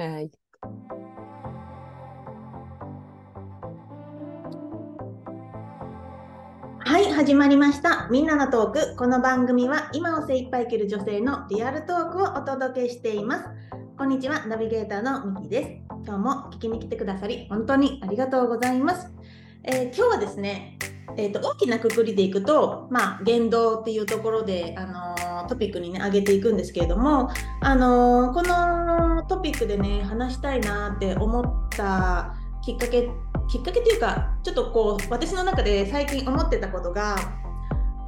はい。はい、始まりました。みんなのトーク。この番組は今を精一杯生きる女性のリアルトークをお届けしています。こんにちは、ナビゲーターのミキです。今日も聞きに来てくださり、本当にありがとうございます。えー今日はですね、えーと、大きなくくりでいくと、まあ、言動っていうところで、あのートピックにね、上げていくんですけれども、あのーこのトピックでね、話したいなって思ったきっかけきっかけっていうかちょっとこう私の中で最近思ってたことが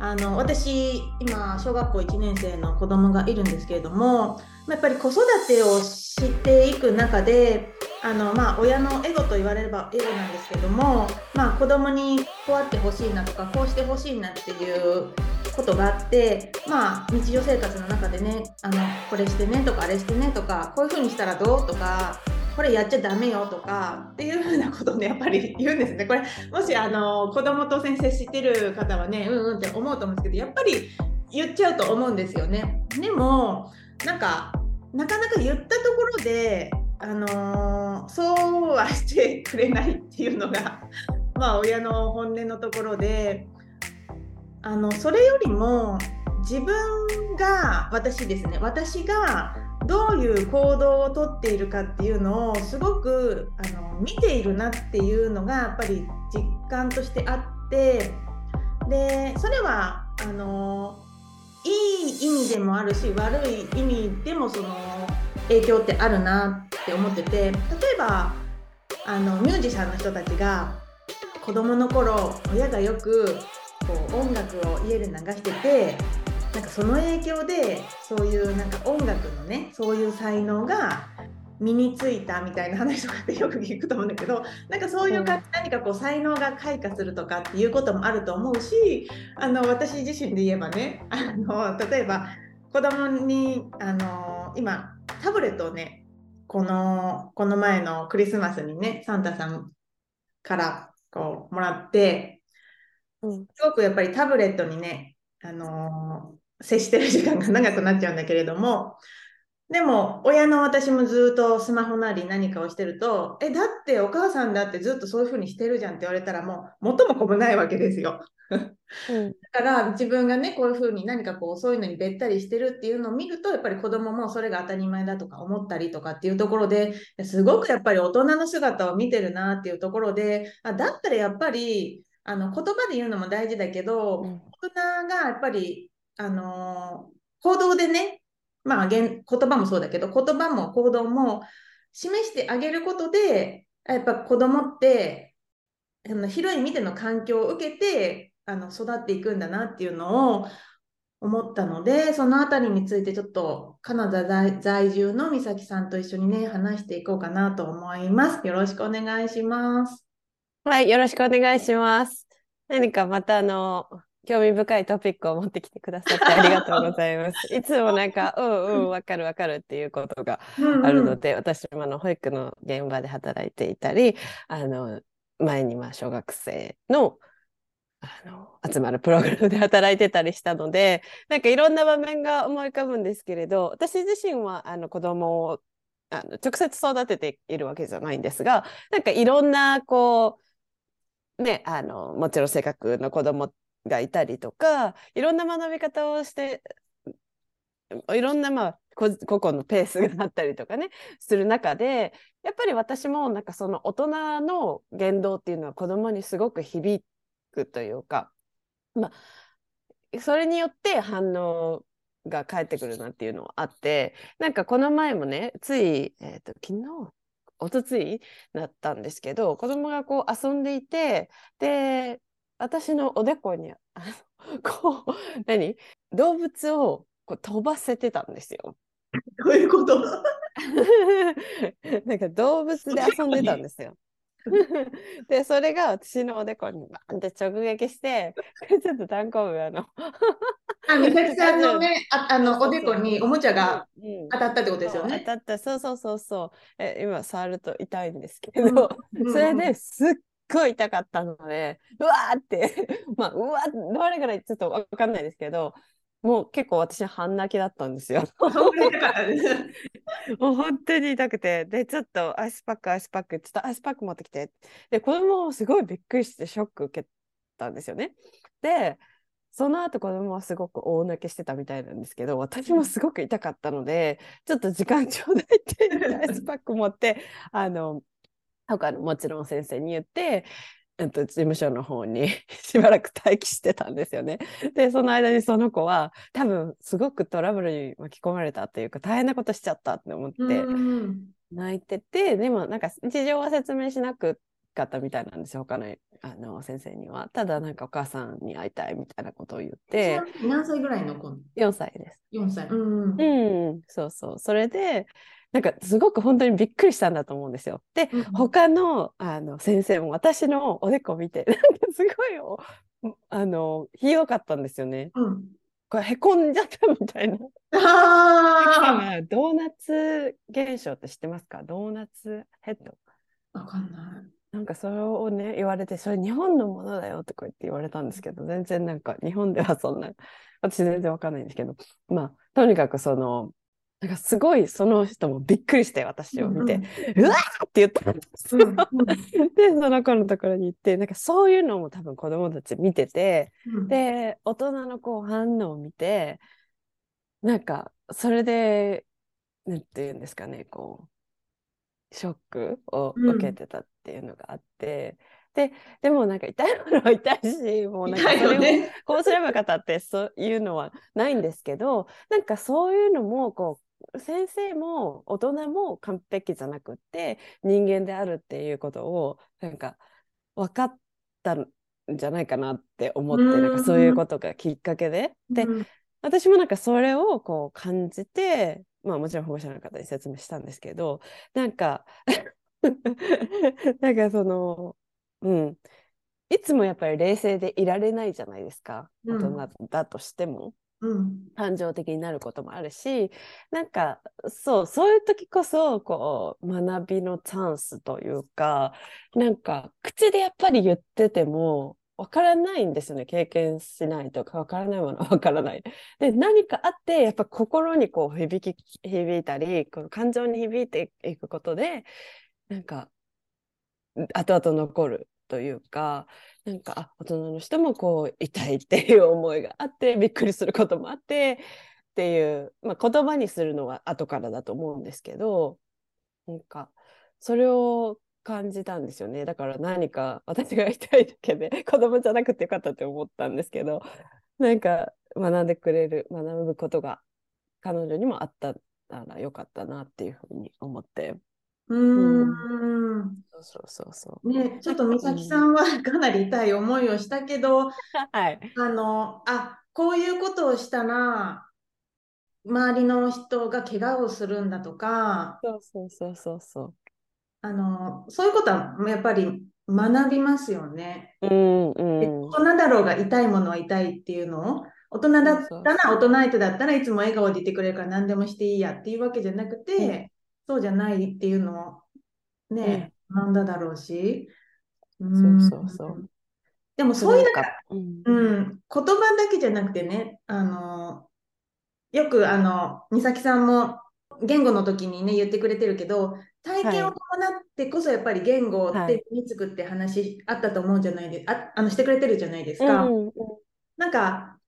あの私今小学校1年生の子供がいるんですけれどもやっぱり子育てをしていく中であの、まあ、親のエゴと言われればエゴなんですけども、まあ、子供にこうあってほしいなとかこうしてほしいなっていうことがあって、まあ、日常生活の中でねあのこれしてねとかあれしてねとかこういう風にしたらどうとかこれやっちゃダメよとかっていうふうなことをねやっぱり言うんですね。これもしあの子供と先生知ってる方はねうんうんって思うと思うんですけどやっぱり言っちゃうと思うんですよね。でもなんかなかなか言ったところであのそうはしてくれないっていうのが まあ親の本音のところであのそれよりも自分が私ですね私がどういう行動をとっているかっていうのをすごくあの見ているなっていうのがやっぱり実感としてあってでそれはあのいい意味でもあるし悪い意味でもその影響ってあるなって思ってて例えばあのミュージシャンの人たちが子供の頃親がよくこう音楽を家で流しててなんかその影響でそういうなんか音楽のねそういう才能が身についたみたいな話とかってよく聞くと思うんだけどなんかそういう感じ、何かこう才能が開花するとかっていうこともあると思うしあの私自身で言えばねあの例えば子供にあの今タブレットをねこのこの前のクリスマスにねサンタさんからこうもらってうん。すごくやっぱりタブレットにね、あのー接してる時間が長くなっちゃうんだけれども、でも親の私もずっとスマホなり何かをしてると、え、だってお母さんだってずっとそういうふうにしてるじゃんって言われたらもう元も子もないわけですよ。うんだから自分がねこういうふうに何かこうそういうのにべったりしてるっていうのを見るとやっぱり子供もそれが当たり前だとか思ったりとかっていうところですごくやっぱり大人の姿を見てるなっていうところであだったらやっぱりあの言葉で言うのも大事だけど、うん大人がやっぱりあの行動でねまあ言葉もそうだけど言葉も行動も示してあげることでやっぱ子供ってあの広い意味での環境を受けてあの育っていくんだなっていうのを思ったのでそのあたりについてちょっとカナダ在在住の美咲さんと一緒にね話していこうかなと思います。よろしくお願いします。はい、よろしくお願いします。何かまたあの興味深いトピックを持ってきてくださってありがとうございます。いつもなんか、うんうん、わかるわかるっていうことがうんうんあるので、私もあの保育の現場で働いていたり、あの前にまあ小学生のあの集まるプログラムで働いてたりしたので、なんかいろんな場面が思い浮かぶんですけれど、私自身はあの子供をあの直接育てているわけじゃないんですが、なんかいろんなこうね、あのもちろん性格の子供がいたりとか、いろんな学び方をして、いろんなまあ個々のペースがあったりとかねする中でやっぱり私もなんかその大人の言動っていうのは子供にすごく響くというか、まあ、それによって反応が返ってくるなっていうのはあってなんかこの前もねつい、えー、と昨日？おとついだったんですけど子供がこう遊んでいてで私のおでこにあの こう何？動物をこう飛ばせてたんですよ。どういうこと？なんか動物で遊んでたんですよ。でそれが私のおでこにバンって直撃してちょっとたんこぶあのあ、美咲さんのね、ああのおでこにおもちゃがうん当たったってことですよそう当ね。たった。そうそうそうそう。え今触ると痛いんですけうんど、うん。それですっごい痛かったのでうわーって まあうわーどれぐらいちょっとわかんないですけどもう結構私半泣きだったんですよ。もう本当に痛くて、で、ちょっとアイスパック、アイスパック、ちょっとアイスパック持ってきて。で、子供もすごいびっくりしてショック受けたんですよね。で、その後子供はすごく大泣きしてたみたいなんですけど、私もすごく痛かったので、ちょっと時間ちょうだいって言ってアイスパック持って、あの、他のもちろん先生に言って、えっと、事務所の方に しばらく待機してたんですよね。で、その間にその子は多分すごくトラブルに巻き込まれたっていうか大変なことしちゃったって思ってうん泣いてて、でもなんか事情は説明しなくかったみたいなんですよ、他のあの先生には。ただなんかお母さんに会いたいみたいなことを言って、何歳ぐらいの子？4歳です。?4 歳。うん。うん、そうそう。それで、なんかすごく本当にびっくりしたんだと思うんですよ。で、うん他のあの先生も私のおでこ見て、なんかすごいおあのひどかったんですよね。うん。これへこんじゃったみたいな。あ ドーナツ現象って知ってますか？ドーナツヘッド。あ。わかんない。なんかそれをね言われてそれ日本のものだよとか言って言われたんですけど全然なんか日本ではそんな私全然わかんないんですけどまあとにかくそのなんかすごいその人もびっくりして私を見て、うわーって言った。んですよ。うんうん。でその子のところに行ってなんかそういうのも多分子供たち見ててうん、で大人のこう反応を見てなんかそれでなんていうんですかねこうショックをうん。受けてたっていうのがあって、ででもなんか痛いものは痛いしもうなんかそれを。こうすればよかったってそういうのはないんですけどなんかそういうのもこう先生も大人も完璧じゃなくって人間であるっていうことをなんか分かったんじゃないかなって思ってうんなんかそういうことがきっかけで。でうん。私もなんかそれをこう感じてまあもちろん保護者の方に説明したんですけどなんか なんかそのうん。いつもやっぱり冷静でいられないじゃないですか。大うん。人だとしても。うん感情的になることもあるしなんかそうそういう時こそこう学びのチャンスというかなんか口でやっぱり言っててもわからないんですよね経験しないとかわからないものは わからない。で何かあってやっぱ心にこう響き響いたりこの感情に響いていくことでなんか後々残るというかなんか大人の人もこう痛いっていう思いがあってびっくりすることもあってっていう、まあ、言葉にするのは後からだと思うんですけどなんかそれを感じたんですよね。だから何か私が痛いだけで子供じゃなくてよかったって思ったんですけどなんか学んでくれる学ぶことが彼女にもあったならよかったなっていうふうに思って。うーん。そうそうそうそう。ね、ちょっと美咲さんはかなり痛い思いをしたけど、はい。あの、あ、こういうことをしたら、周りの人が怪我をするんだとか、そうそうそうそうそう。あの、そういうことはやっぱり学びますよね。うんうでん。大人だろうが痛いものは痛いっていうのを、大人だったら、大人相手だったらいつも笑顔でいてくれるから何でもしていいやっていうわけじゃなくて、うんそうじゃないっていうのをね、学んだだろうし。うそんうそうそう。でもそういうなんか、うんうん、言葉だけじゃなくてね、あの、よくあの、美咲さんも言語の時にね、言ってくれてるけど、体験を伴ってこそやっぱり言語っはいて身につくって話あったと思うんじゃないですあ、あの、してくれてるじゃないですか。うんうんなんか、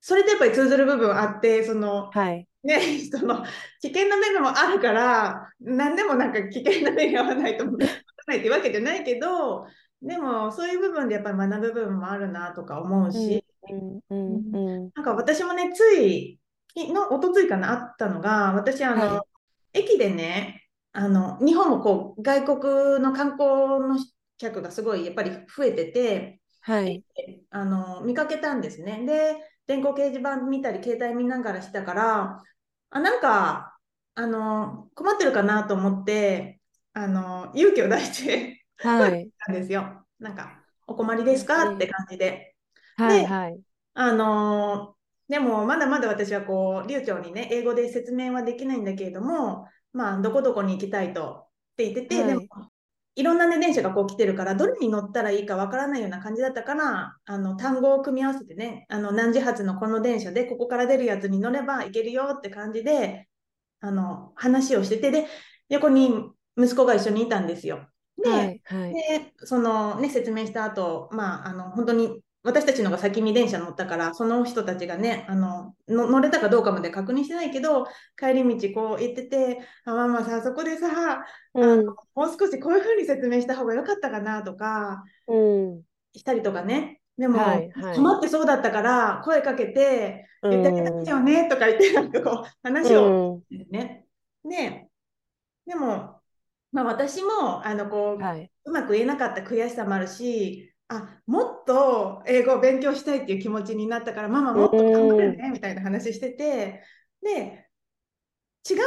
それでやっぱり通ずる部分あって、その、はい。ね、その危険な面もあるから、何でもなんか危険な目に遭わないと思わないってわけじゃないけど、でもそういう部分でやっぱり学ぶ部分もあるなとか思うし、うんうんうん。なんか私もね、つい、きの、おとついかな、あったのが、私、あの、は駅でね、あの、日本もこう、外国の観光の客がすごいやっぱり増えてて、はい。あの、見かけたんですね。で、電光掲示板見たり、携帯見ながらしたから、あ、なんか、あの、困ってるかなと思って、あの、勇気を出してはい。たんですよ。なんか、お困りですか？って感じで。はい。はい。あのーでもまだまだ私はこう流暢にね英語で説明はできないんだけれどもまあどこどこに行きたいとって言ってて、はいでもいろんな、ね、電車がこう来てるからどれに乗ったらいいかわからないような感じだったからあの単語を組み合わせてねあの何時発のこの電車でここから出るやつに乗ればいけるよって感じであの話をしててで横に息子が一緒にいたんですよ。ではいはいでそのね説明した後まああの本当に私たちのが先に電車乗ったからその人たちがねあのの乗れたかどうかまで確認してないけど帰り道こう行ってて「あママさそこでさうん。もう少しこういう風に説明した方が良かったかな」とかうん。したりとかね。でも、はいはい。困ってそうだったから声かけて「言ってあげたいよね」とか言ってなんかこう話をうん。ね。で、でも、まあ、私もあのこう、はい。うまく言えなかった悔しさもあるし、あもっと英語を勉強したいっていう気持ちになったから、ママもっと頑張るねみたいな話してて、で、違う側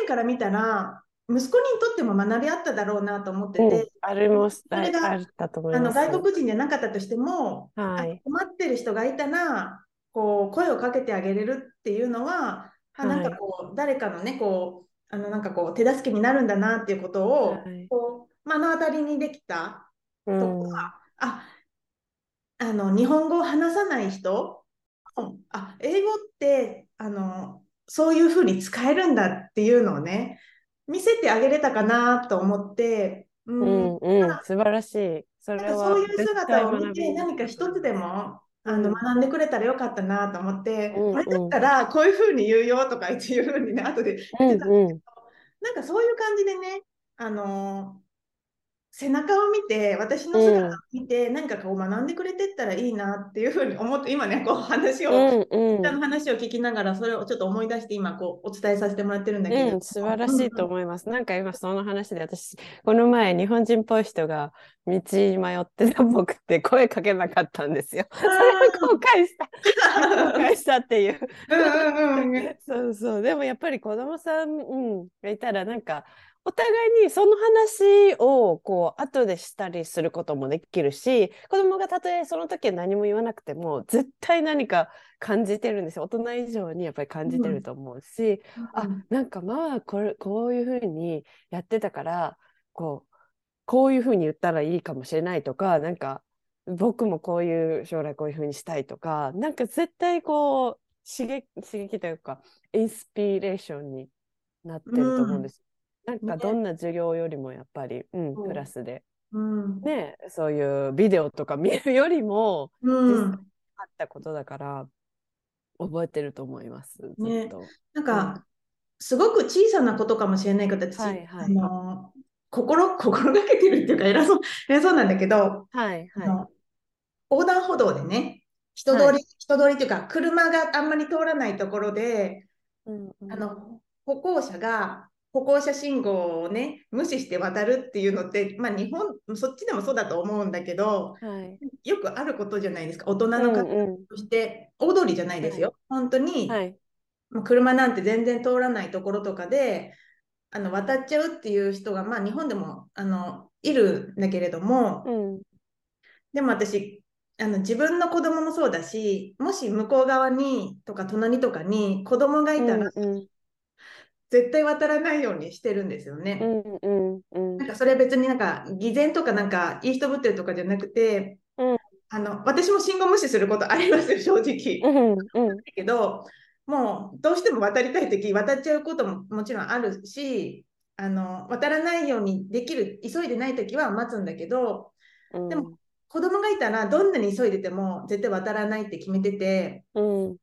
面から見たら、息子にとっても学びあっただろうなと思ってうんて、あれもそれがあの。外国人じゃなかったとしても、あはい。困ってる人がいたらこう声をかけてあげれるっていうのは、あなんかこう誰かのねこうあのなんかこう手助けになるんだなっていうことを、はい。こう目の当たりにできたうとん。か、ああの日本語を話さない人、うんあ英語ってあのそういうふうに使えるんだっていうのをね見せてあげれたかなと思って、ううんうん、素晴らしい。そなんれはかそういう姿を見て何か一つでもあうんの学んでくれたらよかったなと思って、うんこれだったらこういうふうに言うよとか言っていうふうにね後でうん言ってたんですけど、うんなんかそういう感じでねあのー背中を見て私の姿を見て、何かこう学んでくれてったらいいなっていうふうに思って今ねこう話を、うんうん下の話を聞きながらそれをちょっと思い出して今こうお伝えさせてもらってるんだけど、うん、素晴らしいと思います。なんか今その話で私、この前日本人っぽい人が道に迷ってたっぽくて声かけなかったんですよ。それを後悔した。後悔したっていう。うんうんうん そうそう。でもやっぱり子供さん、うん、がいたらなんかお互いにその話をこう後でしたりすることもできるし子供がたとえその時は何も言わなくても絶対何か感じてるんですよ。大人以上にやっぱり感じてると思うし、あなんかママはこれこういうふうにやってたからこうこういうふうに言ったらいいかもしれないとかなんか僕もこういう将来こういうふうにしたいとかなんか絶対こう刺激刺激というかインスピレーションになってると思うんです。なんかね。どんな授業よりもやっぱり、うんそう。クラスで。うん。ねそういうビデオとか見るよりもうん。あったことだから覚えてると思います。ずねっと。なんか、すごく小さなことかもしれないけど、私、はいはい。あの心 心がけてるっていうか偉そう偉そうなんだけど、はいはい。横断歩道でね人通り、は人通りっていうか車があんまり通らないところで、うんうん。あの歩行者が歩行者信号をね無視して渡るっていうのって、まあ、日本そっちでもそうだと思うんだけどはい。よくあることじゃないですか大人の方うんとして、大通りじゃないですよ、本当に、うんはい。まあ車なんて全然通らないところとかであの渡っちゃうっていう人が、まあ、日本でもあのいるんだけれども、うん。でも私あの自分の子供もそうだしもし向こう側にとか隣とかに子供がいたら、うん絶対渡らないようにしてるんですよね。うんうんうん。なんかそれは別になんか偽善とかなんかいい人ぶってるとかじゃなくて、うん。あの私も信号無視することありますよ正直。うんうん。だけどもうどうしても渡りたい時渡っちゃうことももちろんあるしあの渡らないようにできる急いでない時は待つんだけどうん。でも子供がいたらどんなに急いでても絶対渡らないって決めててうん。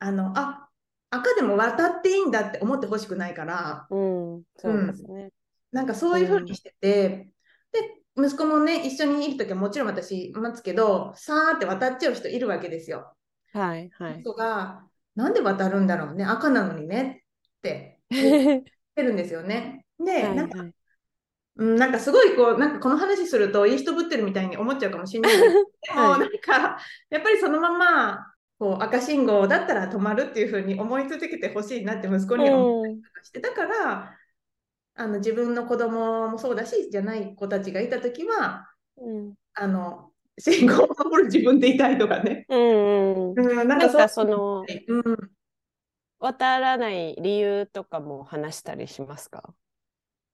あのあ赤でも渡っていいんだって思ってほしくないからうんそうですね。なんかそういう風にしてて、で息子もね一緒にいる時はもちろん私待つけどさーって渡っちゃう人いるわけですよ。はいはい。人がなんで渡るんだろうね赤なのにねって 言ってるんですよね。で、はいなんかはいうん、なんかすごいこうなんかこの話するといい人ぶってるみたいに思っちゃうかもしれないんだけどでも はいなんかやっぱりそのままこう赤信号だったら止まるっていう風に思い続けてほしいなって息子には思ったりとかして、だからあの自分の子供もそうだしじゃない子たちがいた時はうん。あの信号を守る自分でいたいとかね。うんうん。うん、ななんかそのうん、渡らない理由とかも話したりしますか？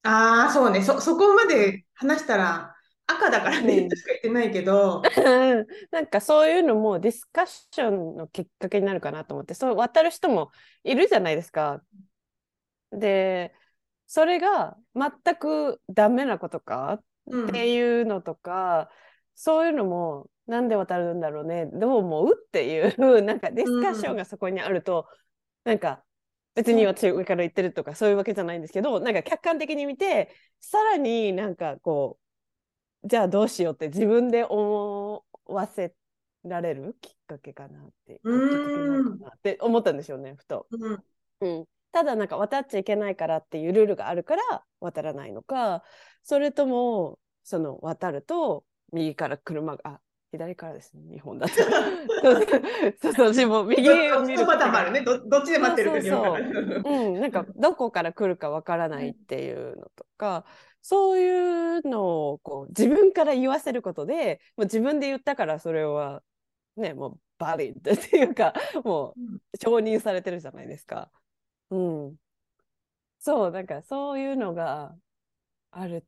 ああ、そうね。そ、そこまで話したら赤だからね、うんとしか言ってないけど。なんかそういうのもディスカッションのきっかけになるかなと思って、そう渡る人もいるじゃないですか。で、それが全くダメなことかうんっていうのとか、そういうのもなんで渡るんだろうね、どう思うっていう、なんかディスカッションがそこにあると、なんか別に私上から言ってるとかそういうわけじゃないんですけど、なんか客観的に見て、さらになんかこう、じゃあどうしようって自分で思わせられるきっかけかなって、って思ったんですよね、ふと。うん。うん、ただなんか渡っちゃいけないからっていうルールがあるから渡らないのかそれともその渡ると右から車があ左からですね日本だと。そうそうそう私も右を見るパターンもあるね。どどっちで待ってるかによるかそう。ら。うん、なんかどこから来るかわからないっていうのとか、そういうのをこう自分から言わせることでもう自分で言ったからそれはねもうバリッドっていうか もう承認されてるじゃないですか。うん、そうなんかそういうのがあるっ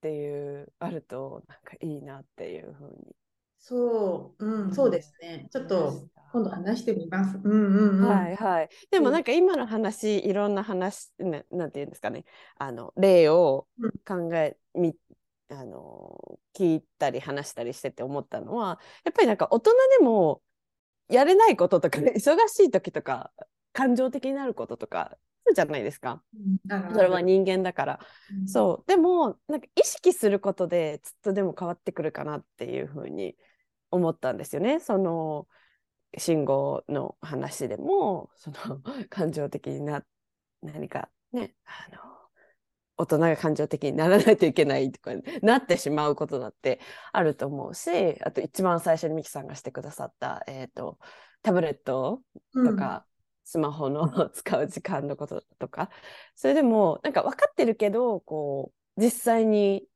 ていうあるとなんかいいなっていうふうにそう、うん、そうですね。ちょっと今度話してみます。うんうんうん。はいはい。でもうんなんか今の話、いろんな話、ななんていうんですかね、あの例をうん考え、みあの聞いたり話したりしてて思ったのは、やっぱりなんか大人でもやれないこととか、ね、忙しい時とか、感情的になることとか、じゃないですか。うんそれは人間だから。うんそう。でも、なんか意識することで、ちょっとでも変わってくるかなっていうふうに思ったんですよね。その、信号の話でも、その、感情的にな、何かね、あの、大人が感情的にならないといけないとか、なってしまうことだってあると思うし、あと一番最初にミキさんがしてくださった、えっ、と、タブレットとか、スマホの 使う時間のこととか、それでもなんか分かってるけど、こう、実際に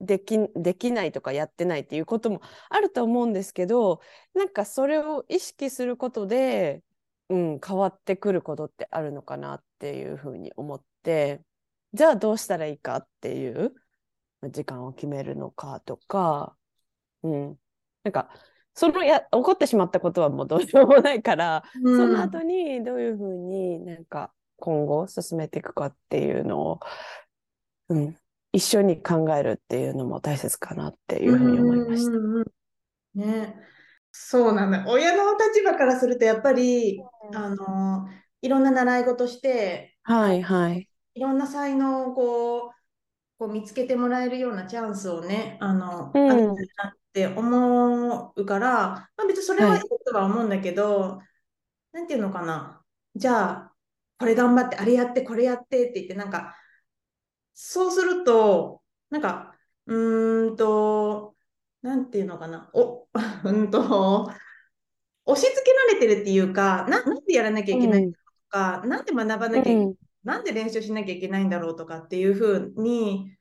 でき、できないとかやってないっていうこともあると思うんですけど、なんかそれを意識することで、うん、変わってくることってあるのかなっていうふうに思って、じゃあどうしたらいいかっていう時間を決めるのかとか、うん、なんか、そのや、起こってしまったことはもうどうしようもないから、うん。その後にどういうふうになんか今後進めていくかっていうのを、うん、一緒に考えるっていうのも大切かなっていうふうに思いました。ね、そうなんだ。親の立場からすると、やっぱり、あの、いろんな習い事して、はいはい。いろんな才能をこう、こう見つけてもらえるようなチャンスをね、あの、うんあげたいなって思うから、まあ、別にそれはいいとは思うんだけど、なんていうのかな。じゃあ、これ頑張って、あれやって、これやってって言って、なんか、そうすると、なんか、うーんと、なんていうのかな。お、うんと、押し付けられてるっていうか、な、なんでやらなきゃいけないんだろうとか、なんで学ばなきゃいけないうん。なんで練習しなきゃいけないんだろうとかっていうふうに、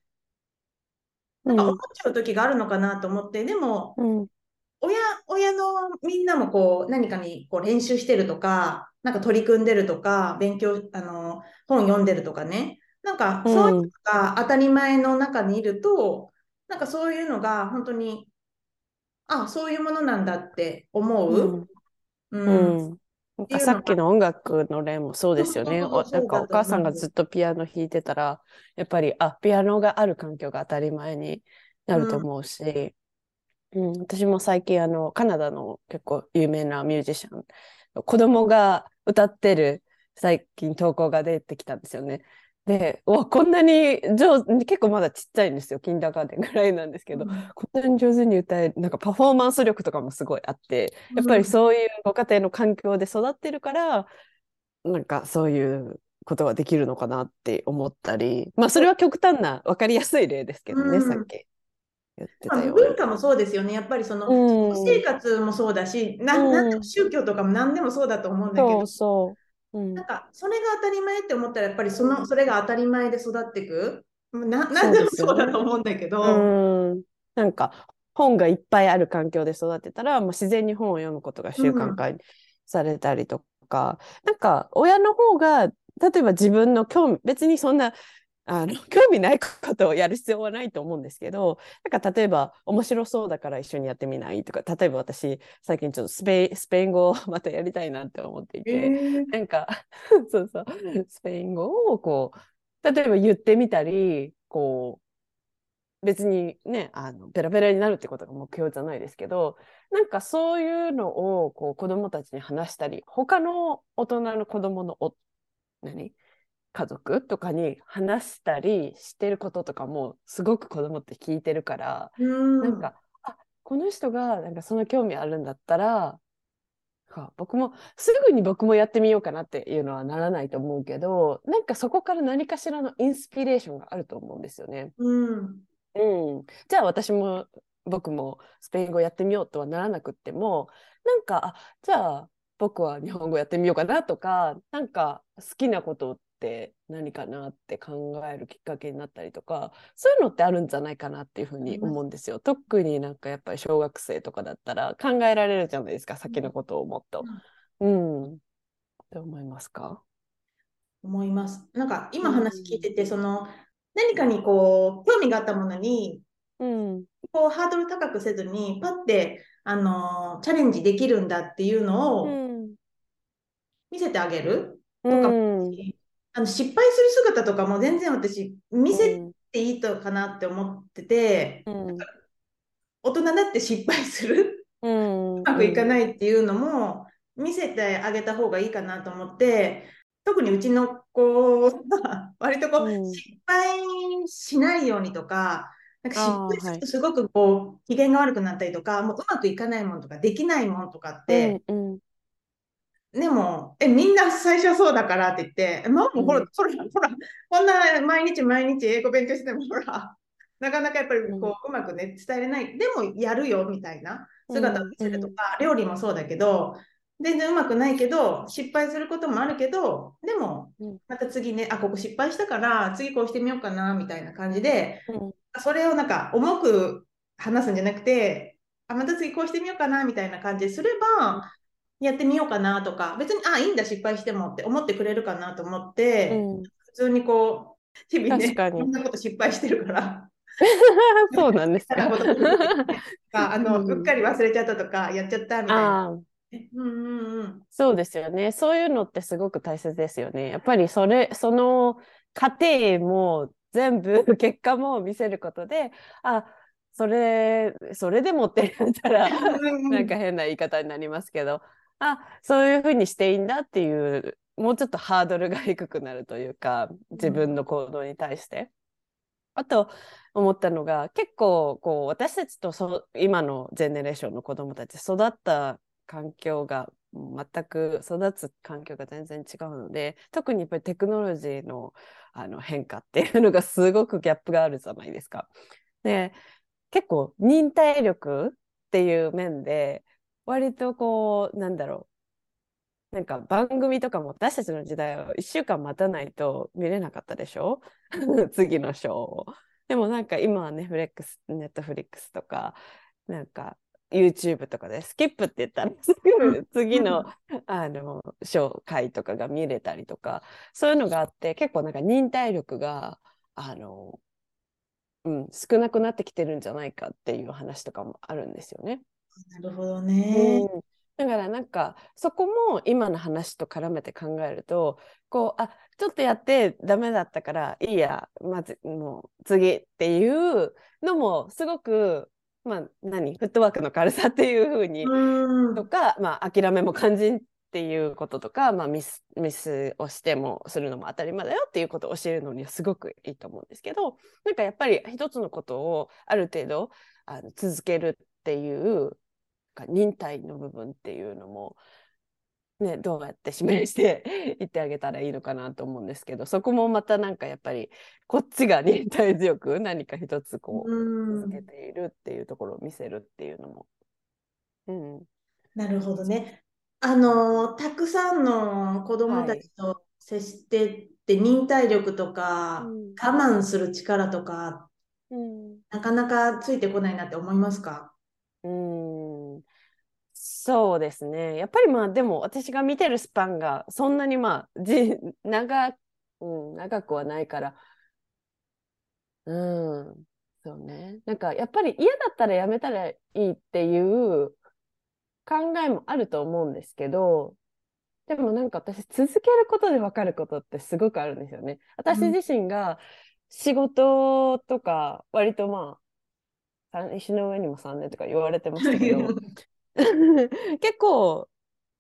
うん。なんか思っちゃう時があるのかなと思って、でも、うん。親、親のみんなもこう何かにこう練習してるとか、なんか取り組んでるとか、勉強、あの、本読んでるとかね、なんかそういうのが当たり前の中にいると、なんかそういうのが本当に、あ、そういうものなんだって思う。うん。うん。うん。なんかさっきの音楽の例もそうですよね。おなんかお母さんがずっとピアノ弾いてたら、やっぱり、あ、ピアノがある環境が当たり前になると思うし、うん、私も最近、あの、カナダの結構有名なミュージシャン、子供が歌ってる最近投稿が出てきたんですよね。で、うわ、こんなに上手、結構まだちっちゃいんですよ。キンダーガーデンぐらいなんですけど、こんなに上手に歌える、なんかパフォーマンス力とかもすごいあって、やっぱりそういうご家庭の環境で育ってるから、なんかそういうことができるのかなって思ったり、まあそれは極端な分かりやすい例ですけどね、うん。さっき。文化もそうですよね。やっぱりその、うん。生活もそうだし、なうん。なんでも宗教とかも何でもそうだと思うんだけど。そう、そう。うん。なんかそれが当たり前って思ったらやっぱりそのそれが当たり前で育っていく？なそ何でもそうだと思うんだけど、うん。なんか本がいっぱいある環境で育ってたら、もう自然に本を読むことが習慣化にされたりとか、なんか親の方が、例えば自分の興味、別にそんな、あの 興味ないことをやる必要はないと思うんですけどなんか例えば面白そうだから一緒にやってみないとか例えば私最近ちょっとスペスペイン語をまたやりたいなって思っていて、えー、なんか そうそうスペイン語をこう例えば言ってみたりこう別にねあのペラペラになるってことが目標じゃないですけどなんかそういうのをこう子どもたちに話したり他の大人の子どものお何？家族とかに話したりしてることとかもすごく子供って聞いてるから、うん。なんかあこの人がなんかその興味あるんだったらか僕もすぐに僕もやってみようかなっていうのはならないと思うけどなんかそこから何かしらのインスピレーションがあると思うんですよね。うん。うん、じゃあ私も僕もスペイン語やってみようとはならなくってもなんかあじゃあ僕は日本語やってみようかなとかなんか好きなことって何かなって考えるきっかけになったりとかそういうのってあるんじゃないかなっていうふうに思うんですよ。特になんかやっぱり小学生とかだったら考えられるじゃないですか先のことをもっと。うん。どう思いますか？思います。なんか今話聞いてて、その何かにこう興味があったものにうん。こうハードル高くせずにパッてあのチャレンジできるんだっていうのをうん。見せてあげるうとか、ん。あの失敗する姿とかも全然私見せうんていいとかなって思ってて、うん。大人だって失敗するうん。うまくいかないっていうのも見せてあげた方がいいかなと思って特にうちの子は割とこう、うん失敗しないようにとかなんか失敗するとすごくこう機嫌が悪くなったりとかもううまくいかないものとかできないものとかって、うん。うん。でもえみんな最初はそうだからって言ってえママもほら、うんほらほらこんな毎日毎日英語勉強してもほら なかなかやっぱりこう、うまくね伝えれない。でもやるよみたいな姿を見せるとか、料理もそうだけど全然うまくないけど失敗することもあるけどでもうん。また次ねあここ失敗したから次こうしてみようかなみたいな感じでうん。それをなんか重く話すんじゃなくてあまた次こうしてみようかなみたいな感じですればやってみようかなとか別にあいいんだ失敗してもって思ってくれるかなと思って、うん。普通にこう日々ね確かにいろんなこと失敗してるから。そうなんですか。ああの、うんうっかり忘れちゃったとかやっちゃったみたいな。うんうんうんそうですよね。そういうのってすごく大切ですよね。やっぱりそれ、その過程も全部 結果も見せることで、あ、それ、それでもって言ったら、うんなんか変な言い方になりますけど、あ、そういうふうにしていいんだっていう、もうちょっとハードルが低くなるというか、自分の行動に対して。あと思ったのが結構こう私たちとそ今のジェネレーションの子どもたち育った環境が全く育つ環境が全然違うので特にやっぱりテクノロジーのあの変化っていうのがすごくギャップがあるじゃないですか。で結構忍耐力っていう面で割とこうなんだろうなんか番組とかも私たちの時代は1週間待たないと見れなかったでしょ？次のショーを。でもなんか今はネフレックス、ネットフリックスとか、なんか YouTube とかでスキップって言ったらすぐ 次の,、あのショー回とかが見れたりとか、そういうのがあって結構なんか忍耐力があの、うん、少なくなってきてるんじゃないかっていう話とかもあるんですよね。なるほどね。うんだからなんかそこも今の話と絡めて考えるとこうあちょっとやってダメだったからいいやまずもう次っていうのもすごくまあ何フットワークの軽さっていう風にうんとか、まあ、諦めも肝心っていうこととか、まあ、ミスミスをしてもするのも当たり前だよっていうことを教えるのにはすごくいいと思うんですけどなんかやっぱり一つのことをある程度あの続けるっていうか忍耐の部分っていうのも、ね、どうやって示して いってあげたらいいのかなと思うんですけどそこもまたなんかやっぱりこっちが忍耐強く何か一つこううん。続けているっていうところを見せるっていうのも。うん。なるほどね。あのたくさんの子供たちと接してって忍耐力とか、うん。我慢する力とかうん。なかなかついてこないなって思いますか？うーんそうですね。やっぱりまあでも私が見てるスパンがそんなにまあ じ長,、うん、長くはないからうん。そうね。なんかやっぱり嫌だったらやめたらいいっていう考えもあると思うんですけど、でもなんか私続けることで分かることってすごくあるんですよね。私自身が仕事とか割とまあ、さ石の上にも3年とか言われてましたけど、結構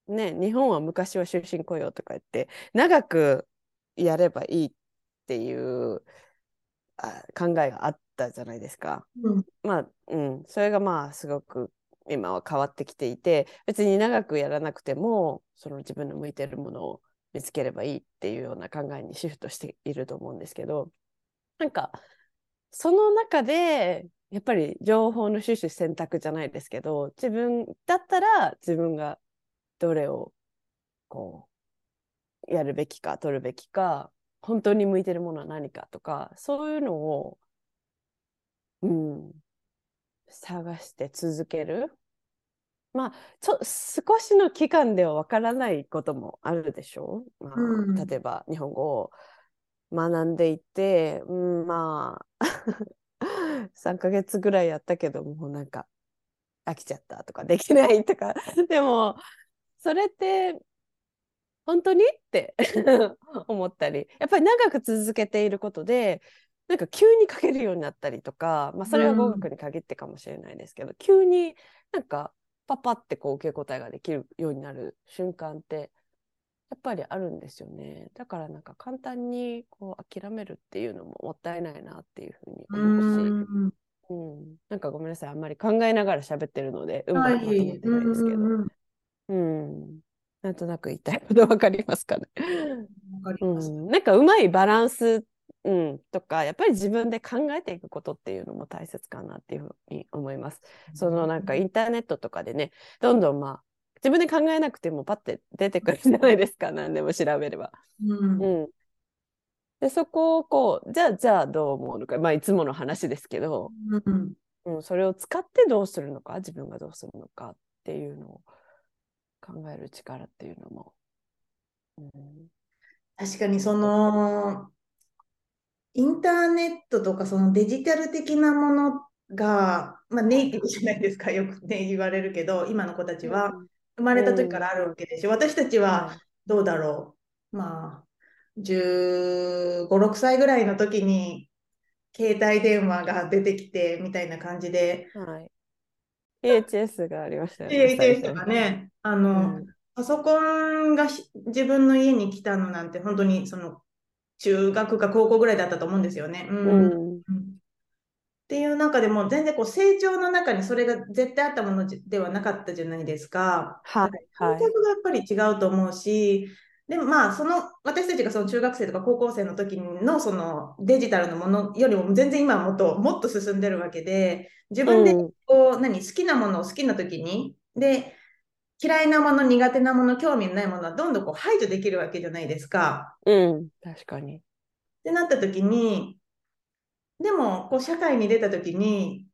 ね、日本は昔は終身雇用とか言って、長くやればいいっていうあ考えがあったじゃないですか。うんまあ、うん、それがまあすごく今は変わってきていて、別に長くやらなくても、その自分の向いてるものを見つければいいっていうような考えにシフトしていると思うんですけど、なんか、その中で、やっぱり情報の収集選択じゃないですけど、自分だったら自分がどれをこう、やるべきか、取るべきか、本当に向いてるものは何かとか、そういうのを、うん、探して続ける。まあ、ちょ少しの期間ではわからないこともあるでしょ？う。まあうん例えば日本語を学んでいて、うん、まあ3ヶ月ぐらいやったけどもうなんか飽きちゃったとかできないとか。でもそれって本当に？って 思ったり。やっぱり長く続けていることでなんか急に書けるようになったりとか、まあ、それは語学に限ってかもしれないですけど、急になんかパパってこう受け答えができるようになる瞬間ってやっぱりあるんですよね。だからなんか簡単にこう諦めるっていうのももったいないなっていうふうにう思うし、ん。うん、なんかごめんなさいあんまり考えながら喋ってるのでうまはいくまとめてないですけど、うんうんうん、なんとなく言いたいことわかりますかね。わかりうます。ん、なんかうまいバランス、うん、とかやっぱり自分で考えていくことっていうのも大切かなっていうふうに思います。そのなんかインターネットとかでねどんどんまあ自分で考えなくてもパッて出てくるじゃないですか何でも調べれば。うん。うん、でそこをこうじゃあじゃあどう思うのか。まあいつもの話ですけど、うん。うん、それを使ってどうするのか自分がどうするのかっていうのを考える力っていうのも。うん。確かにそのインターネットとかそのデジタル的なものが、まあ、ネイティブじゃないですか。よくね言われるけど今の子たちは生まれた時からあるわけでしょ私たちはどうだろうまあ15、6歳ぐらいの時に携帯電話が出てきてみたいな感じではい。PHS がありましたよね。PHS とかねあの、うんパソコンがし自分の家に来たのなんて本当にその中学か高校ぐらいだったと思うんですよね。うんうん。うんっていう中でも全然こう成長の中にそれが絶対あったものではなかったじゃないですか。はい。感はい。覚がやっぱり違うと思うし、でもまあその私たちがその中学生とか高校生の時のそのデジタルのものよりも全然今はもっともっと進んでるわけで自分でうんこう何好きなものを好きな時にで嫌いなもの苦手なもの興味のないものはどんどんこう排除できるわけじゃないですか。うん。確かに。ってなった時にでもこう社会に出た時に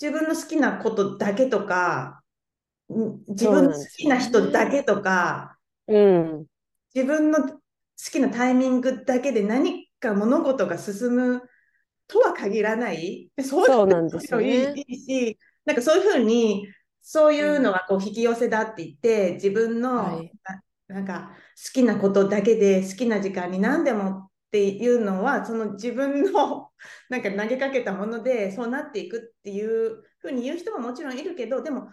自分の好きなことだけとかん。自分の好きな人だけとかうん。自分の好きなタイミングだけで何か物事が進むとは限らない。でそうそうなんですよいねいいいし、なんかそういうふうに、そういうのはこう引き寄せだって言って、自分の、はい。ななんか好きなことだけで好きな時間に何でもっていうのは、その自分の なんか投げかけたものでそうなっていくっていうふうに言う人ももちろんいるけど、でも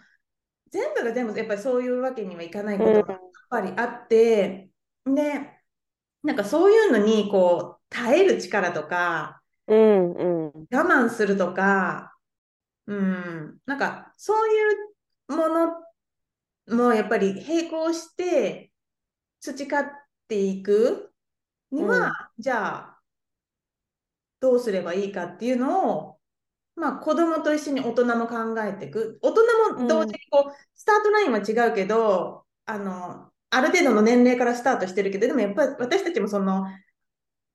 全部が全部やっぱりそういうわけにはいかないこともやっぱりあって、で、なんかそういうのにこう耐える力とかうん。うん。我慢するとか、うん、なんかそういうものもやっぱり並行して培っていくには、うんじゃあどうすればいいかっていうのを、まあ子供と一緒に大人も考えていく。大人も同時にこう、スタートラインは違うけど、あの、ある程度の年齢からスタートしてるけど、でもやっぱり私たちもその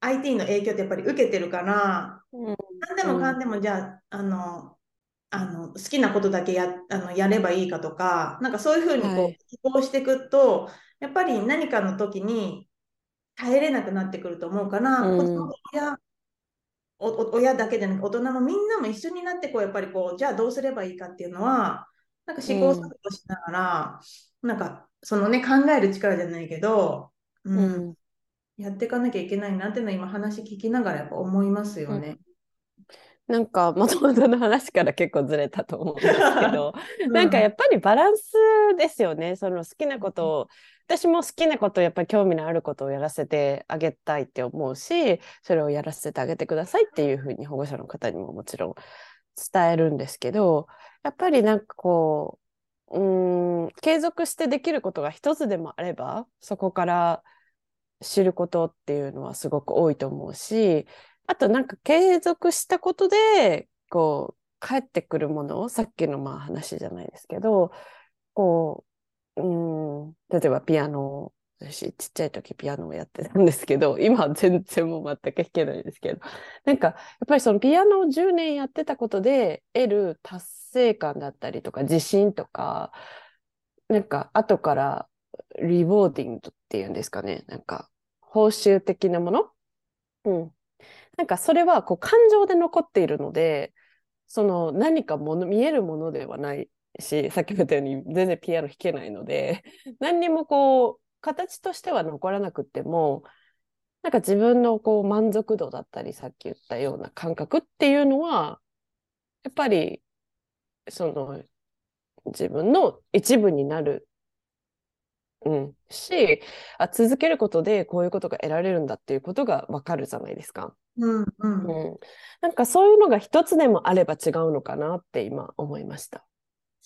IT の影響ってやっぱり受けてるから、うん。何でもかんでもじゃあ、あの、あの好きなことだけやあのやればいいかとか、なんかそういうふうにこう、はい希望していくと、やっぱり何かの時に耐えれなくなってくると思うから、うん。子供がいや、おお親だけでなく大人もみんなも一緒になってこうやっぱりこうじゃあどうすればいいかっていうのはなんか試行錯誤しながら、なんかそのね考える力じゃないけど、うんうん。やっていかなきゃいけないなっていうのは今話聞きながらやっぱ思いますよね。なんか、もともとの話から結構ずれたと思うんですけど、うなんかやっぱりバランスですよね。その好きなことを、私も好きなこと、やっぱり興味のあることをやらせてあげたいって思うし、それをやらせてあげてくださいっていうふうに保護者の方にももちろん伝えるんですけど、やっぱりなんかこう、うん、継続してできることが一つでもあれば、そこから知ることっていうのはすごく多いと思うし、あとなんか継続したことで、こう、返ってくるものを、さっきのまあ話じゃないですけど、こう、うん、例えばピアノ、私ちっちゃい時ピアノをやってたんですけど、今は全然もう全く弾けないんですけど、なんかやっぱりそのピアノを10年やってたことで得る達成感だったりとか自信とか、なんか後からリボーディングっていうんですかね、なんか報酬的なもの？うん。なんかそれはこう感情で残っているので、その何かもの、見えるものではないし、さっきも言ったように全然ピアノ弾けないので、何にもこう、形としては残らなくっても、なんか自分のこう満足度だったり、さっき言ったような感覚っていうのは、やっぱり、その、自分の一部になる、うん、し、あ、続けることでこういうことが得られるんだっていうことがわかるじゃないですか。うんうんうん。なんかそういうのが一つでもあれば違うのかなって今思いました。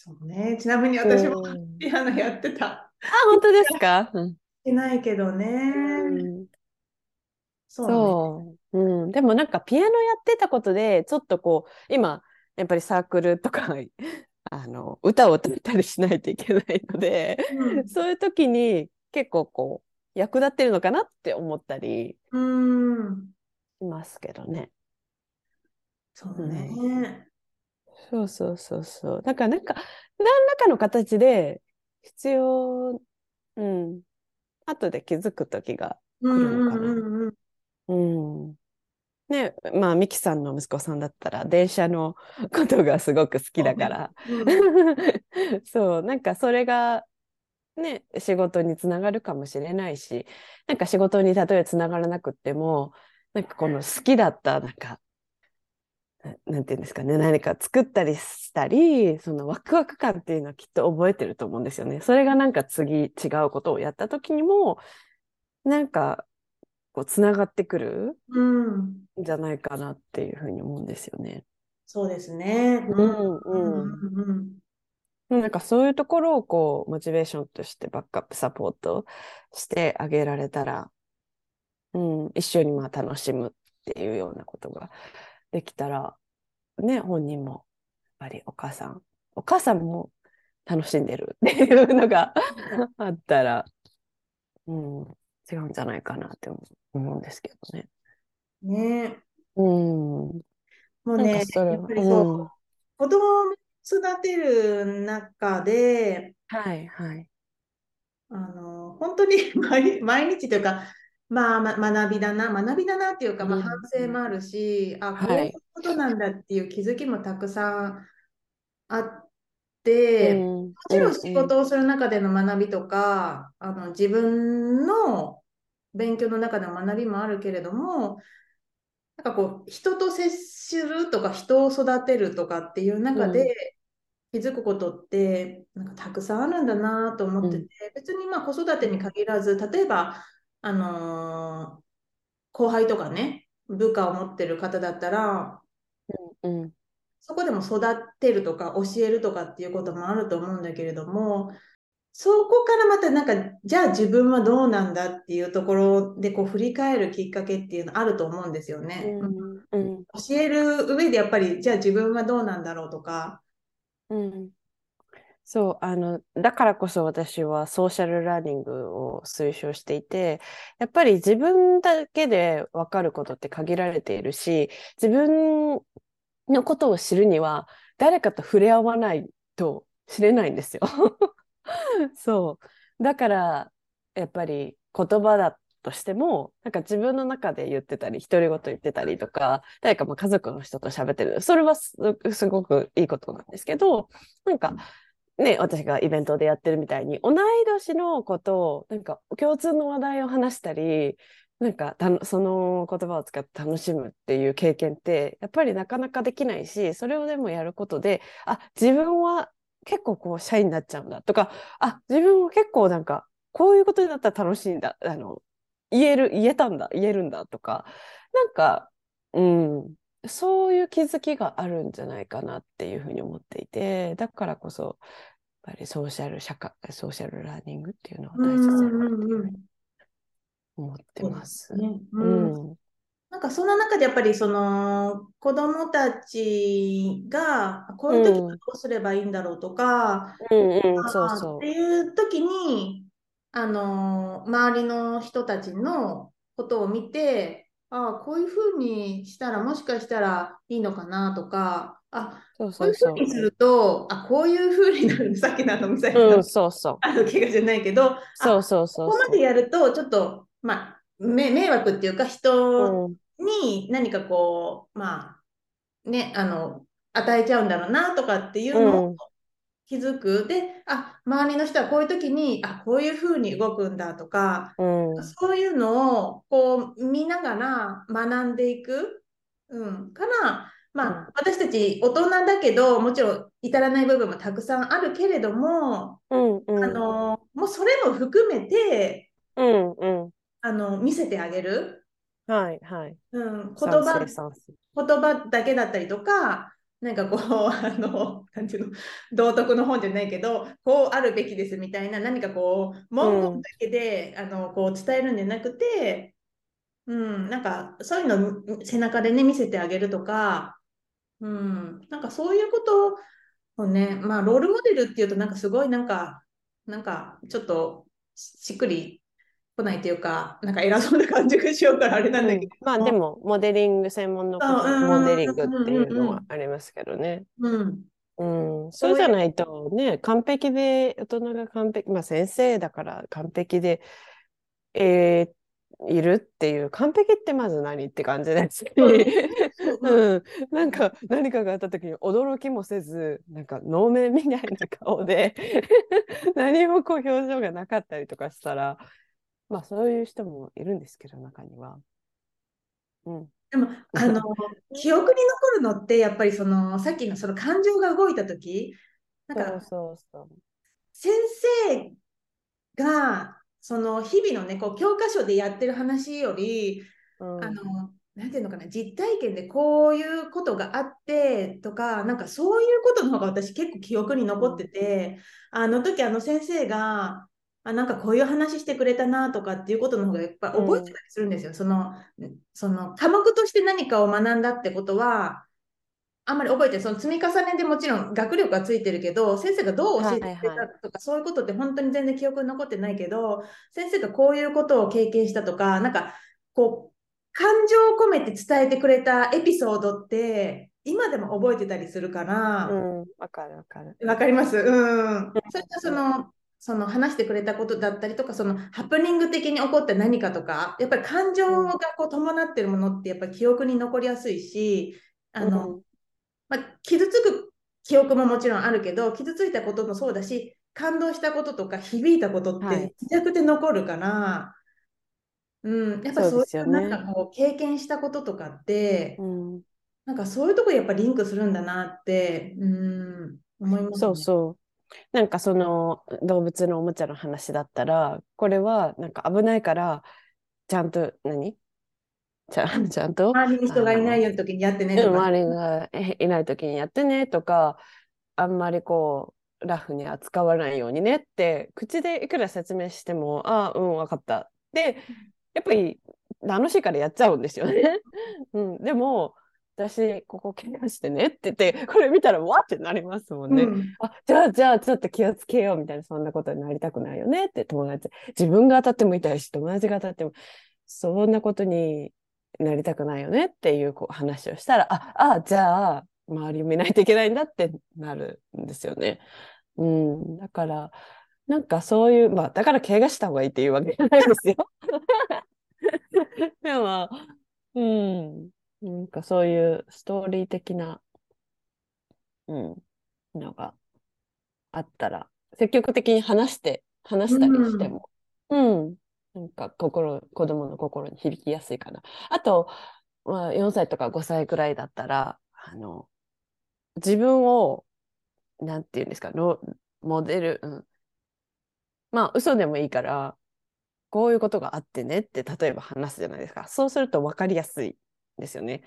そうね。ちなみに私もうんピアノやってた。あ、本当ですか、うんしてないけどね。うんそうね。そう。うん。でもなんかピアノやってたことで、ちょっとこう、今、やっぱりサークルとか、あの、歌を歌ったりしないといけないので、うんそういう時に結構こう、役立ってるのかなって思ったりうん。しますけどね。そうね。そうそうそうそう。だからなんか、何らかの形で必要、うん。後で気づく時がうん来るのかなうんうんうん。うん。ね、まあ、ミキさんの息子さんだったら、電車のことがすごく好きだから、うん そう、なんかそれが、ね、仕事につながるかもしれないし、なんか仕事に例えばつながらなくっても、なんかこの好きだった、なんか、ななんていうんですかね、何か作ったりしたり、そのワクワク感っていうのはきっと覚えてると思うんですよね。それがなんか次違うことをやった時にも、なんか、こう、つながってくるうん。んじゃないかなっていうふうに思うんですよね。そうですね。うんうんうん。うんなんかそういうところをこう、モチベーションとしてバックアップサポートしてあげられたら、うん、一緒にまあ楽しむっていうようなことができたら、ね、本人も、やっぱりお母さん、お母さんも楽しんでるっていうのがあったら、うん、違うんじゃないかなって思思うんですけどね。ね。うん。もうね、やっぱりそう、うん。子供を育てる中で、はい、はい。あの、本当に毎、毎日というか、まあ、ま、学びだな、学びだなっていうか、まあ、うん。反省もあるし、あ、こうはいいうことなんだっていう気づきもたくさんあっうて、ん、もちろん仕事をする中での学びとか、あの自分の勉強の中での学びもあるけれども、なんかこう、人と接するとか、人を育てるとかっていう中で気づくことって、なんかたくさんあるんだなと思ってて、別にまあ子育てに限らず、例えば、あのー後輩とかね、部下を持ってる方だったら、うん、うん。そこでも育てるとか教えるとかっていうこともあると思うんだけれども、そこからまたなんか、じゃあ自分はどうなんだっていうところでこう振り返るきっかけっていうのあると思うんですよね。うん、うん。教える上でやっぱり、じゃあ自分はどうなんだろうとか。うん、そう、あの、だからこそ私はソーシャルラーニングを推奨していて、やっぱり自分だけで分かることって限られているし、自分のことを知るには誰かと触れ合わないと知れないんですよ。そう。だから、やっぱり言葉だとしても、なんか自分の中で言ってたり、独り言言ってたりとか、誰かま家族の人と喋ってる。それはすすごくいいことなんですけど、なんか、ね、私がイベントでやってるみたいに、同い年のことを、なんか共通の話題を話したり、なんかその言葉を使って楽しむっていう経験ってやっぱりなかなかできないしそれをでもやることであ自分は結構こうシャイになっちゃうんだとかあ自分は結構なんかこういうことになったら楽しいんだあの言える言えたんだ言えるんだとかなんかうん。そういう気づきがあるんじゃないかなっていうふうに思っていてだからこそやっぱりソーシャル社会ソーシャルラーニングっていうのは大切だなっていうふうに思ってます。ねううん。ん。なんかそんな中でやっぱりその子供たちがこういう時はどうすればいいんだろうとか、うんうん、そうあそっていう時にあの周りの人たちのことを見てあこういうふうにしたらもしかしたらいいのかなとかあう。こういうふうにするとあこういうふうになるさっきのあのみさきさんうん、そうそう。あの怪我じゃないけどあそうそうそうそここまでやるとちょっとまあめ迷惑っていうか人う。うんに何かこうまあねあの与えちゃうんだろうなとかっていうのをうん気づく、であ周りの人はこういう時にあこういうふうに動くんだとかうん、そういうのをこう見ながら学んでいく、うん、からまあ、うん私たち大人だけどもちろん至らない部分もたくさんあるけれども、うん、うん、あのもうそれも含めてうん、うん。あの見せてあげる。はい、はい。うん、言賛葉。言葉だけだったりとか、なんかこう、あの、なんていうの、道徳の本じゃないけど、こうあるべきですみたいな、何かこう、文言だけで、あのこう伝えるんじゃなくて、うん、なんかそういうのを背中でね、見せてあげるとか、うん、なんかそういうことをね、まあ、ロールモデルっていうと、なんかすごいなんか、なんかちょっとしっくり来ないというか、なんか偉そうな感じがしようからあれなんだけど、まあでも、モデリング専門のモデリングっていうのはありますけどね。うん、うん、そうじゃないとね、完璧で、大人が完璧、まあ先生だから完璧で、えーいるっていう、完璧ってまず何って感じです。し、う。ん、なんか何かがあった時に驚きもせず、なんか能面みたいな顔で何もこう表情がなかったりとかしたら、まあそういう人もいるんですけど、中には。うん、でも、あの、記憶に残るのって、やっぱりその、さっきのその感情が動いたとき、なんそうか、そうそう。先生が、その日々のね、こう教科書でやってる話より、うんあの、なんていうのかな、実体験でこういうことがあってとか、なんかそういうことの方が私結構記憶に残ってて、あの時あの先生が、あ、なんかこういう話してくれたなとかっていうことの方がやっぱ覚えてたりするんですよ。その、その科目として何かを学んだってことは、あんまり覚えてその積み重ねでもちろん学力はついてるけど、先生がどう教えてくれはいはたとか、そういうことって本当に全然記憶に残ってないけど、先生がこういうことを経験したとか、なんかこう、感情を込めて伝えてくれたエピソードって、今でも覚えてたりするから、うん、わかるわかる。わかります？うん。それとその、その話してくれたことだったりとか、そのハプニング的に起こった何かとか、やっぱり感情がこう伴ってるものってやっぱり記憶に残りやすいし、あの、うんまあ、傷つく記憶ももちろんあるけど、傷ついたこともそうだし、感動したこととか響いたことってはいめちゃくちゃ残るから、うん、やっぱそういうなんかこう経験したこととかって、うん、なんかそういうとこやっぱリンクするんだなって、うん、思いますそうね。そう。なんかその動物のおもちゃの話だったら、これはなんか危ないから、ちゃんと何？ちゃ ちゃんと？周りに人がいない時にやってねとか。うん周りがえいない時にやってねとか、あんまりこう、ラフに扱わないようにねって、口でいくら説明しても、ああ、うん、わかった。で、やっぱり楽しいからやっちゃうんですよね。うん、でも、私、ここ怪我してねって言って、これ見たら、わってなりますもんね。うんあ、じゃあ、じゃあ、ちょっと気をつけようみたいな、そんなことになりたくないよねって友達、自分が当たっても痛いし、友達が当たっても、そんなことになりたくないよねっていうこう話をしたら、あ、あ、じゃあ、周りを見ないといけないんだってなるんですよね。うん、だから、なんかそういう、まあ、だから怪我した方がいいっていうわけじゃないですよ。でも、うん。なんかそういうストーリー的な、うん、のがあったら、積極的に話して、話したりしても、うん、なんか心、子供の心に響きやすいかな。あと、まあ、4歳とか5歳くらいだったら、あの、自分を、なんていうんですか、ロモデル、うん。まあ、嘘でもいいから、こういうことがあってねって、例えば話すじゃないですか。そうすると分かりやすいですよね。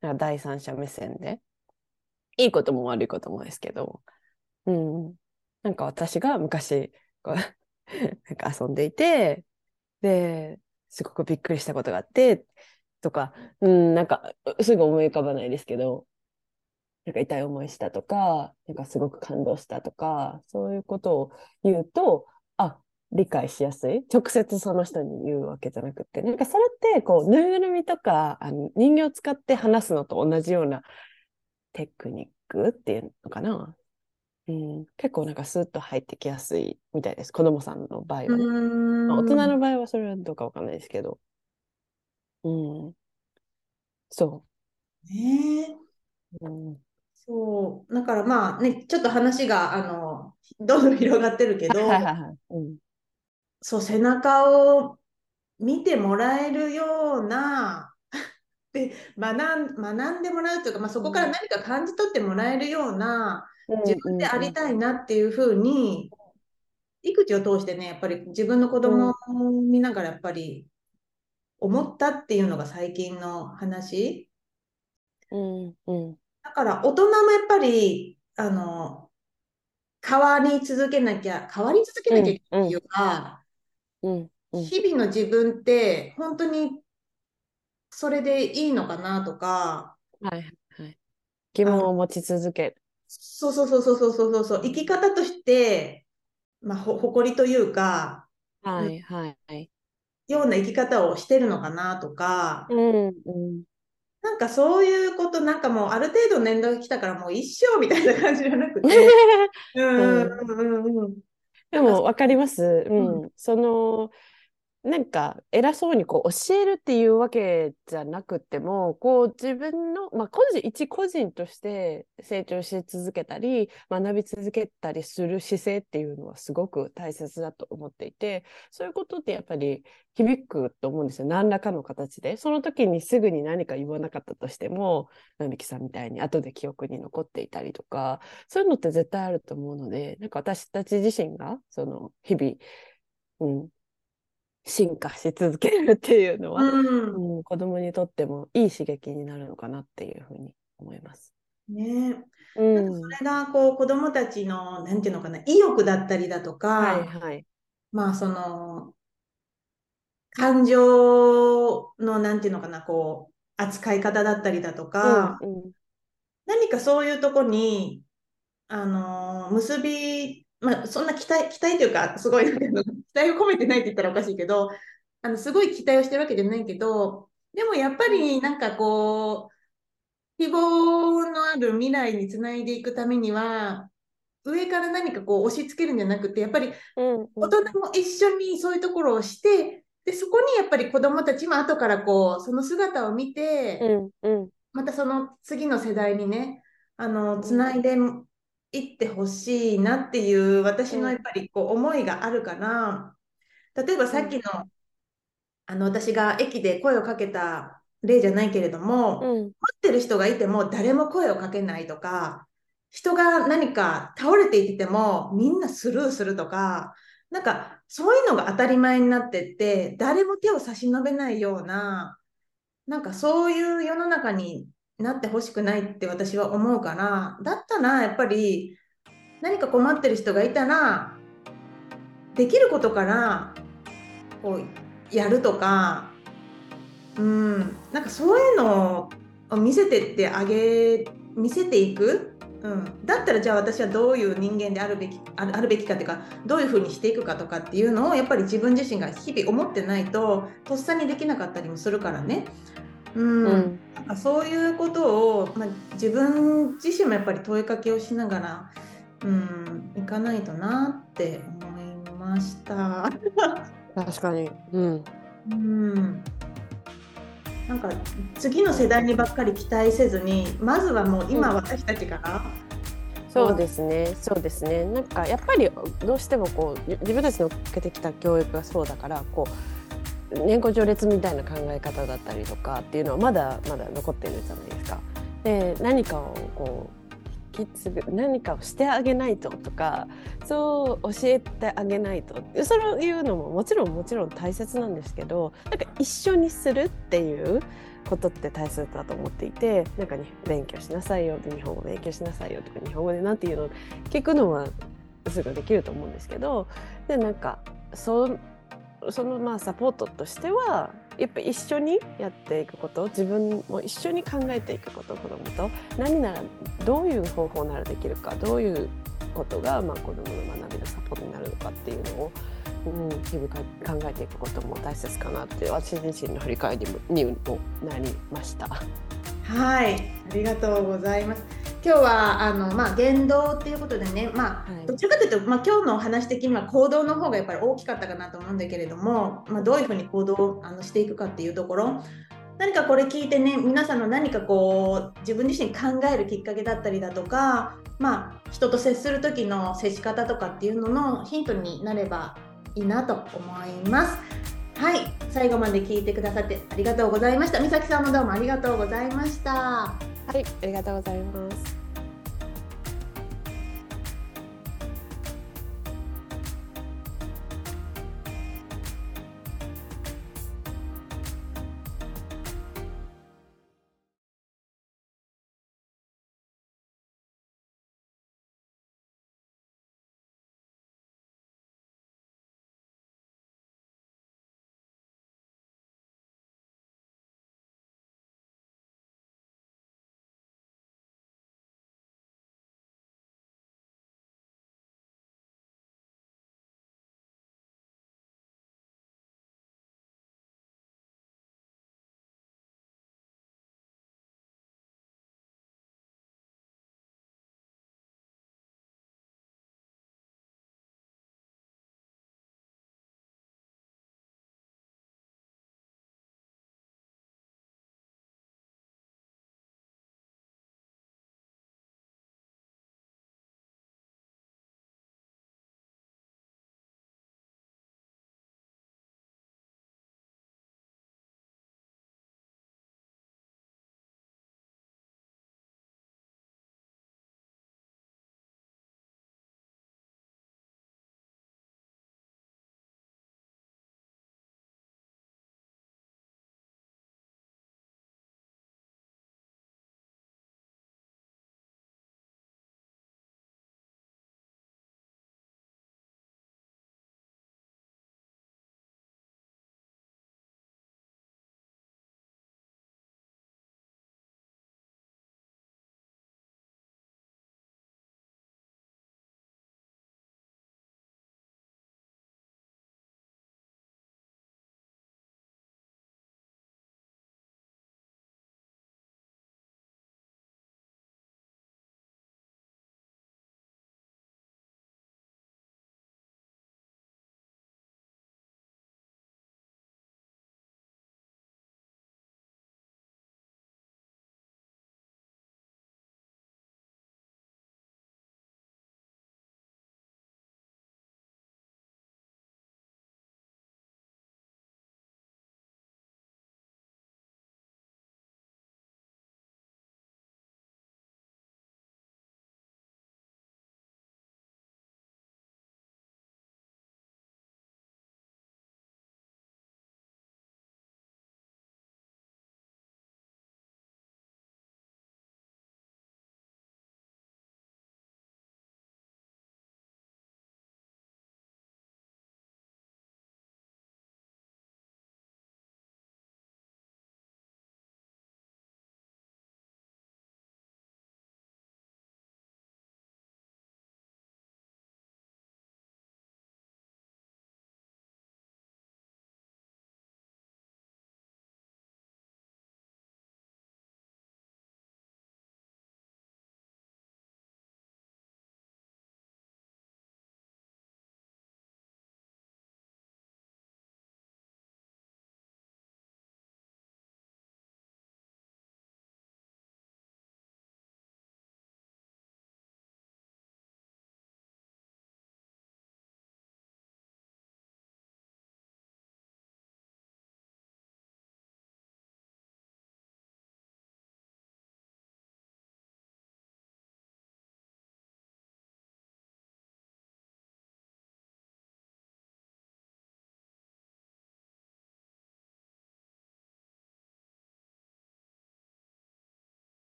なんか第三者目線で。いいことも悪いこともですけど。うん。なんか私が昔、こう なんか遊んでいて、で、すごくびっくりしたことがあって、とか、うん、なんか、すぐ思い浮かばないですけど、なんか痛い思いしたとか、なんかすごく感動したとか、そういうことを言うと、理解しやすい？直接その人に言うわけじゃなくて、なんかそれって、こう、ぬいぐるみとか、あの人形を使って話すのと同じようなテクニックっていうのかな？うん、結構なんかスッと入ってきやすいみたいです。子供さんの場合はね。まあ、大人の場合はそれはどうかわかんないですけど。うん。そねえう。うん、そう。だからまあね、ちょっと話が、あの、どんどん広がってるけど、はいはいはい。うん。そう、背中を見てもらえるような、で学ん、学んでもらうというか、まあ、そこから何か感じ取ってもらえるような自分でありたいなっていうふうに、育児を通してね、やっぱり自分の子供を見ながらやっぱり思ったっていうのが最近の話。うんうん。だから大人もやっぱり、あの、変わり続けなきゃ、変わり続けなきゃいけないっていうか、うんうん日々の自分って本当にそれでいいのかなとか、はいはい。疑問を持ち続ける。そうそうそうそうそうそうそう、生き方として、まあ、ほ誇りというか、はいはいはい。ような生き方をしてるのかなとか、うんうん。なんかそういうこと、なんかもうある程度年齢が来たからもう一生みたいな感じじゃなくて、うんうんうんうん。でも分かります。ううん。その、なんか偉そうにこう教えるっていうわけじゃなくても、こう自分の、まあ個人、一個人として成長し続けたり、学び続けたりする姿勢っていうのはすごく大切だと思っていて、そういうことってやっぱり響くと思うんですよ。何らかの形で。その時にすぐに何か言わなかったとしても、並木さんみたいに後で記憶に残っていたりとか、そういうのって絶対あると思うので、なんか私たち自身が、その日々、うん、進化し続けるっていうのは、うんうん、子供にとってもいい刺激になるのかなっていうふうに思います。ねうん。それがこう子供たちの、なんていうのかな、意欲だったりだとか、はいはい。まあその、感情の、なんていうのかな、こう、扱い方だったりだとか、うんうん何かそういうとこに、あのー結び、まあ、そんな期待、期待というか、すごい、待を込めてないって言ったらおかしいけど、あの、すごい期待をしてるわけじゃないけど、でもやっぱりなんかこう、希望のある未来につないでいくためには、上から何かこう押し付けるんじゃなくて、やっぱり大人も一緒にそういうところをして、で、そこにやっぱり子供たちも後からこう、その姿を見て、うんうん。またその次の世代にね、あの、つないでいってほしいなっていう私のやっぱりこう思いがあるから、例えばさっきの、あの、私が駅で声をかけた例じゃないけれども、うん。待ってる人がいても誰も声をかけないとか、人が何か倒れていてもみんなスルーするとか、なんかそういうのが当たり前になってって、誰も手を差し伸べないような、なんかそういう世の中になってほしくないって私は思うから、だったらやっぱり何か困ってる人がいたら、できることからこうやるとか、うん、なんかそういうのを見せてってあげ、見せていく。うん、だったらじゃあ私はどういう人間であるべきあるあるべきかっていうかどういうふうにしていくかとかっていうのをやっぱり自分自身が日々思ってないととっさにできなかったりもするからね。うんうんなんかそういうことを、まあ、自分自身もやっぱり問いかけをしながら、うん、いかないとなって思いました。確かに。うん。うん、なんか次の世代にばっかり期待せずにまずはもう今私たちから、そうですね、そうですね。なんかやっぱりどうしてもこう自分たちの受けてきた教育がそうだからこう年功序列みたいな考え方だったりとかっていうのはまだまだ残ってるじゃないですか。で何かをこう引き継ぐ何かをしてあげないととかそう教えてあげないとそういうのももちろんもちろん大切なんですけどなんか一緒にするっていうことって大切だと思っていてなんか、ね、勉強しなさいよ日本語勉強しなさいよとか日本語で何て言うの聞くのはすぐできると思うんですけどでなんかそうそのまあサポートとしてはやっぱ一緒にやっていくこと自分も一緒に考えていくこと子どもと何ならどういう方法ならできるかどういうことがまあ子どもの学びのサポートになるのかっていうのをうん、日々考えていくことも大切かなって私自身の振り返りにもなりました。はい、ありがとうございます。今日はあのまあ言動っていうことでね、まあ、はい、どちらかというとまあ今日のお話的には行動の方がやっぱり大きかったかなと思うんだけれども、まあどういうふうに行動をあのしていくかっていうところ。何かこれ聞いてね皆さんの何かこう自分自身考えるきっかけだったりだとかまあ人と接する時の接し方とかっていうののヒントになればいいなと思います。はい、最後まで聞いてくださってありがとうございました。美咲さんもどうもありがとうございました。はい、ありがとうございます。